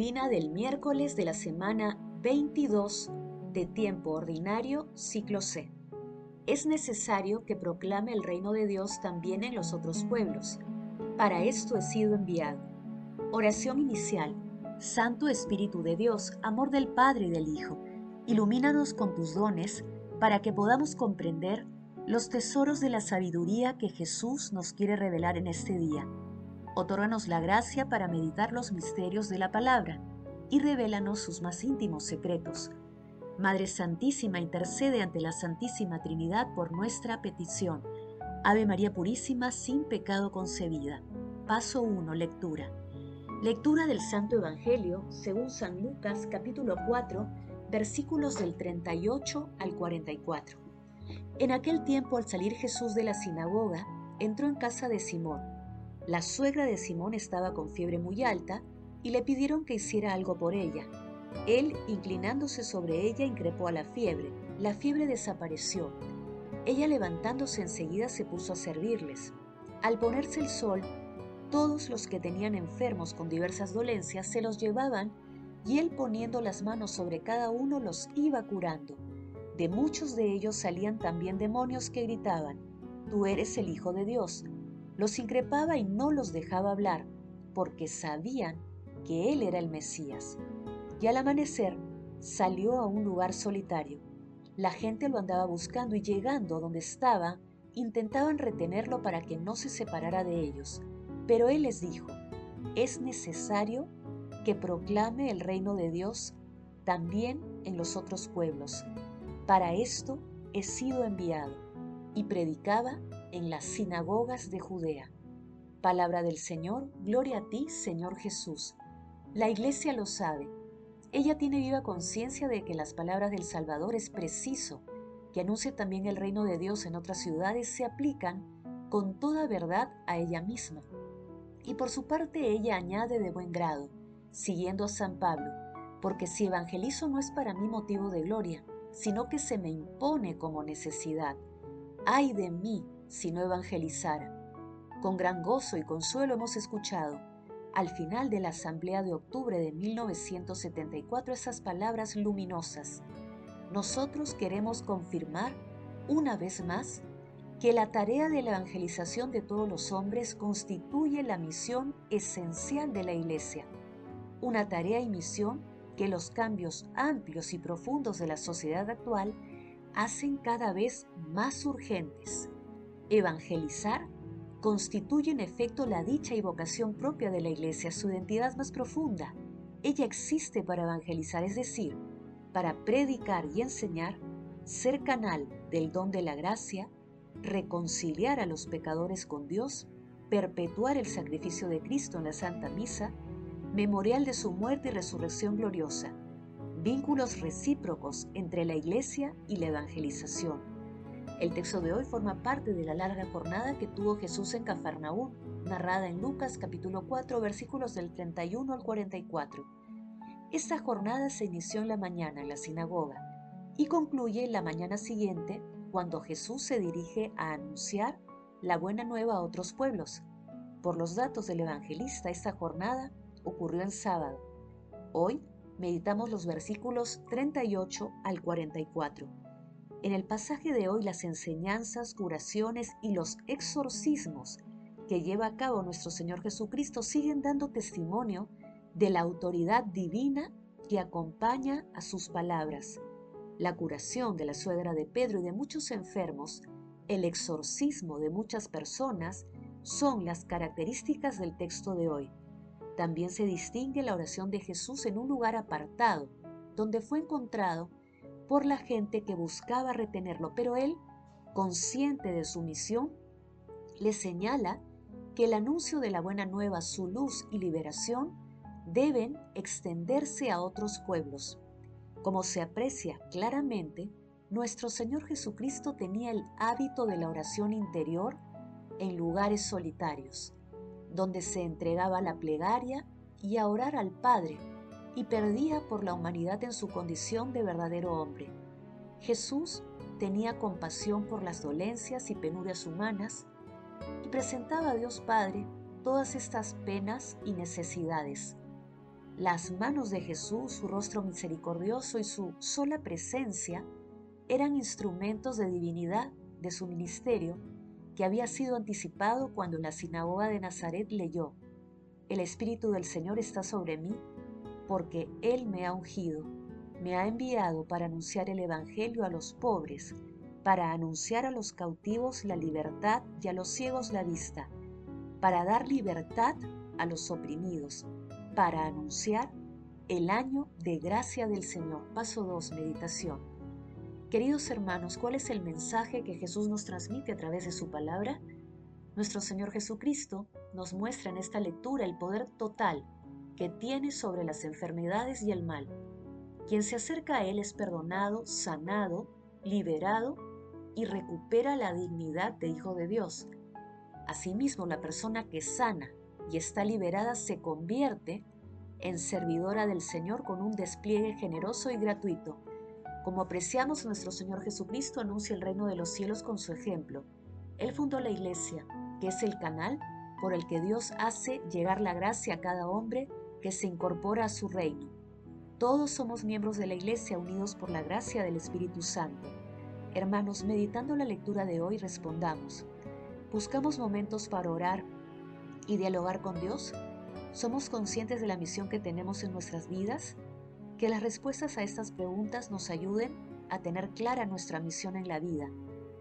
divina del miércoles de la semana 22 de tiempo ordinario, ciclo C. Es necesario que proclame el reino de Dios también en los otros pueblos. Para esto he sido enviado. Oración inicial. Santo Espíritu de Dios, amor del Padre y del Hijo, ilumínanos con tus dones para que podamos comprender los tesoros de la sabiduría que Jesús nos quiere revelar en este día Otórganos la gracia para meditar los misterios de la palabra y revélanos sus más íntimos secretos. Madre Santísima, intercede ante la Santísima Trinidad por nuestra petición. Ave María Purísima, sin pecado concebida. Paso 1. Lectura. Lectura del Santo Evangelio según San Lucas capítulo 4 versículos del 38 al 44. En aquel tiempo al salir Jesús de la sinagoga, entró en casa de Simón la suegra de Simón estaba con fiebre muy alta y le pidieron que hiciera algo por ella. Él, inclinándose sobre ella, increpó a la fiebre. La fiebre desapareció. Ella levantándose enseguida se puso a servirles. Al ponerse el sol, todos los que tenían enfermos con diversas dolencias se los llevaban y él poniendo las manos sobre cada uno los iba curando. De muchos de ellos salían también demonios que gritaban, Tú eres el Hijo de Dios. Los increpaba y no los dejaba hablar, porque sabían que él era el Mesías. Y al amanecer salió a un lugar solitario. La gente lo andaba buscando y llegando a donde estaba, intentaban retenerlo para que no se separara de ellos. Pero él les dijo, es necesario que proclame el reino de Dios también en los otros pueblos. Para esto he sido enviado. Y predicaba en las sinagogas de Judea. Palabra del Señor, gloria a ti, Señor Jesús. La iglesia lo sabe. Ella tiene viva conciencia de que las palabras del Salvador es preciso que anuncie también el reino de Dios en otras ciudades se aplican con toda verdad a ella misma. Y por su parte ella añade de buen grado, siguiendo a San Pablo, porque si evangelizo no es para mí motivo de gloria, sino que se me impone como necesidad. Ay de mí si no evangelizara. Con gran gozo y consuelo hemos escuchado, al final de la Asamblea de Octubre de 1974, esas palabras luminosas. Nosotros queremos confirmar, una vez más, que la tarea de la evangelización de todos los hombres constituye la misión esencial de la Iglesia, una tarea y misión que los cambios amplios y profundos de la sociedad actual hacen cada vez más urgentes. Evangelizar constituye en efecto la dicha y vocación propia de la Iglesia, su identidad más profunda. Ella existe para evangelizar, es decir, para predicar y enseñar, ser canal del don de la gracia, reconciliar a los pecadores con Dios, perpetuar el sacrificio de Cristo en la Santa Misa, memorial de su muerte y resurrección gloriosa, vínculos recíprocos entre la Iglesia y la evangelización el texto de hoy forma parte de la larga jornada que tuvo Jesús en Cafarnaúm, narrada en Lucas capítulo 4 versículos del 31 al 44. Esta jornada se inició en la mañana en la sinagoga y concluye en la mañana siguiente cuando Jesús se dirige a anunciar la buena nueva a otros pueblos. Por los datos del evangelista, esta jornada ocurrió en sábado. Hoy meditamos los versículos 38 al 44 en el pasaje de hoy las enseñanzas, curaciones y los exorcismos que lleva a cabo nuestro Señor Jesucristo siguen dando testimonio de la autoridad divina que acompaña a sus palabras. La curación de la suegra de Pedro y de muchos enfermos, el exorcismo de muchas personas, son las características del texto de hoy. También se distingue la oración de Jesús en un lugar apartado, donde fue encontrado por la gente que buscaba retenerlo, pero él, consciente de su misión, le señala que el anuncio de la buena nueva, su luz y liberación, deben extenderse a otros pueblos. Como se aprecia claramente, nuestro Señor Jesucristo tenía el hábito de la oración interior en lugares solitarios, donde se entregaba a la plegaria y a orar al Padre y perdía por la humanidad en su condición de verdadero hombre. Jesús tenía compasión por las dolencias y penurias humanas y presentaba a Dios Padre todas estas penas y necesidades. Las manos de Jesús, su rostro misericordioso y su sola presencia eran instrumentos de divinidad de su ministerio que había sido anticipado cuando la sinagoga de Nazaret leyó, El Espíritu del Señor está sobre mí, porque Él me ha ungido, me ha enviado para anunciar el Evangelio a los pobres, para anunciar a los cautivos la libertad y a los ciegos la vista, para dar libertad a los oprimidos, para anunciar el año de gracia del Señor. Paso 2, meditación. Queridos hermanos, ¿cuál es el mensaje que Jesús nos transmite a través de su palabra? Nuestro Señor Jesucristo nos muestra en esta lectura el poder total que tiene sobre las enfermedades y el mal. Quien se acerca a Él es perdonado, sanado, liberado y recupera la dignidad de Hijo de Dios. Asimismo, la persona que sana y está liberada se convierte en servidora del Señor con un despliegue generoso y gratuito como apreciamos, nuestro Señor Jesucristo anuncia el reino de los cielos con su ejemplo. Él fundó la iglesia, que es el canal por el que Dios hace llegar la gracia a cada hombre que se incorpora a su reino. Todos somos miembros de la iglesia unidos por la gracia del Espíritu Santo. Hermanos, meditando la lectura de hoy, respondamos. ¿Buscamos momentos para orar y dialogar con Dios? ¿Somos conscientes de la misión que tenemos en nuestras vidas? Que las respuestas a estas preguntas nos ayuden a tener clara nuestra misión en la vida.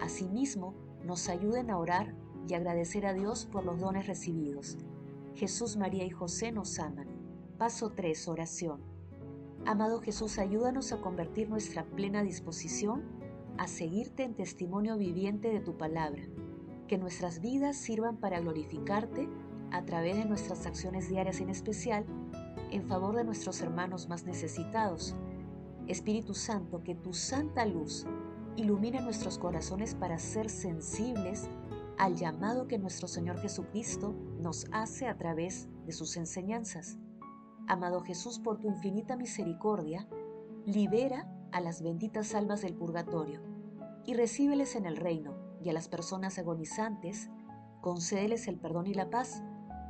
Asimismo, nos ayuden a orar y agradecer a Dios por los dones recibidos. Jesús, María y José nos aman. Paso 3. Oración. Amado Jesús, ayúdanos a convertir nuestra plena disposición a seguirte en testimonio viviente de tu palabra. Que nuestras vidas sirvan para glorificarte a través de nuestras acciones diarias en especial en favor de nuestros hermanos más necesitados. Espíritu Santo, que tu santa luz ilumine nuestros corazones para ser sensibles al llamado que nuestro Señor Jesucristo nos hace a través de sus enseñanzas. Amado Jesús, por tu infinita misericordia, libera a las benditas almas del purgatorio y recíbeles en el reino, y a las personas agonizantes, concédeles el perdón y la paz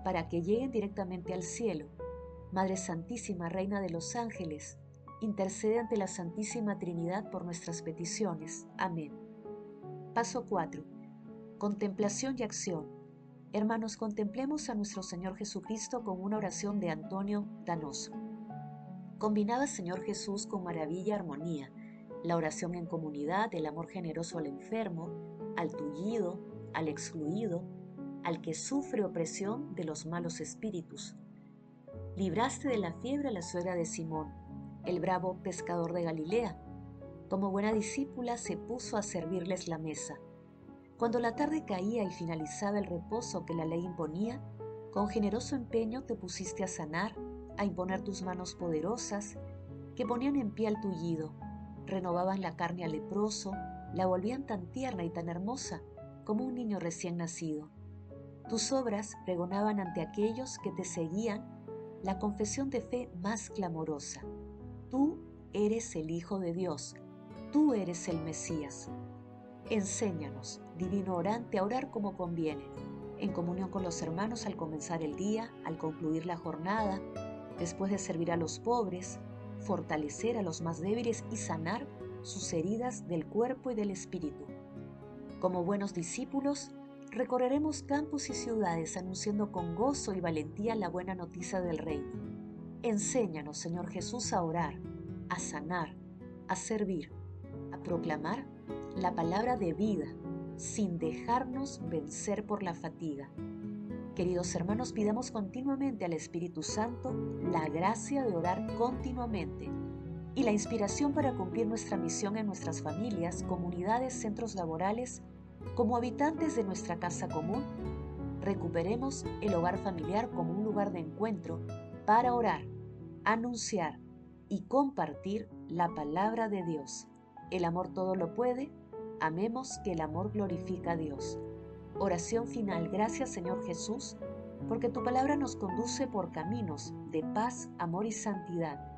para que lleguen directamente al cielo Madre Santísima, Reina de los Ángeles, intercede ante la Santísima Trinidad por nuestras peticiones. Amén. Paso 4. Contemplación y acción. Hermanos, contemplemos a nuestro Señor Jesucristo con una oración de Antonio Danoso. Combinaba Señor Jesús con maravilla armonía, la oración en comunidad, el amor generoso al enfermo, al tullido, al excluido, al que sufre opresión de los malos espíritus libraste de la fiebre a la suegra de Simón, el bravo pescador de Galilea. Como buena discípula se puso a servirles la mesa. Cuando la tarde caía y finalizaba el reposo que la ley imponía, con generoso empeño te pusiste a sanar, a imponer tus manos poderosas, que ponían en pie al tullido, renovaban la carne al leproso, la volvían tan tierna y tan hermosa como un niño recién nacido. Tus obras pregonaban ante aquellos que te seguían la confesión de fe más clamorosa. Tú eres el Hijo de Dios, tú eres el Mesías. Enséñanos, divino orante, a orar como conviene, en comunión con los hermanos al comenzar el día, al concluir la jornada, después de servir a los pobres, fortalecer a los más débiles y sanar sus heridas del cuerpo y del espíritu. Como buenos discípulos, recorreremos campos y ciudades anunciando con gozo y valentía la buena noticia del reino. Enséñanos, Señor Jesús, a orar, a sanar, a servir, a proclamar la palabra de vida sin dejarnos vencer por la fatiga. Queridos hermanos, pidamos continuamente al Espíritu Santo la gracia de orar continuamente y la inspiración para cumplir nuestra misión en nuestras familias, comunidades, centros laborales como habitantes de nuestra casa común, recuperemos el hogar familiar como un lugar de encuentro para orar, anunciar y compartir la palabra de Dios. El amor todo lo puede, amemos que el amor glorifica a Dios. Oración final, gracias Señor Jesús, porque tu palabra nos conduce por caminos de paz, amor y santidad.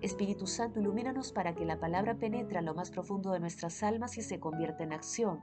Espíritu Santo, ilumínanos para que la palabra penetre a lo más profundo de nuestras almas y se convierta en acción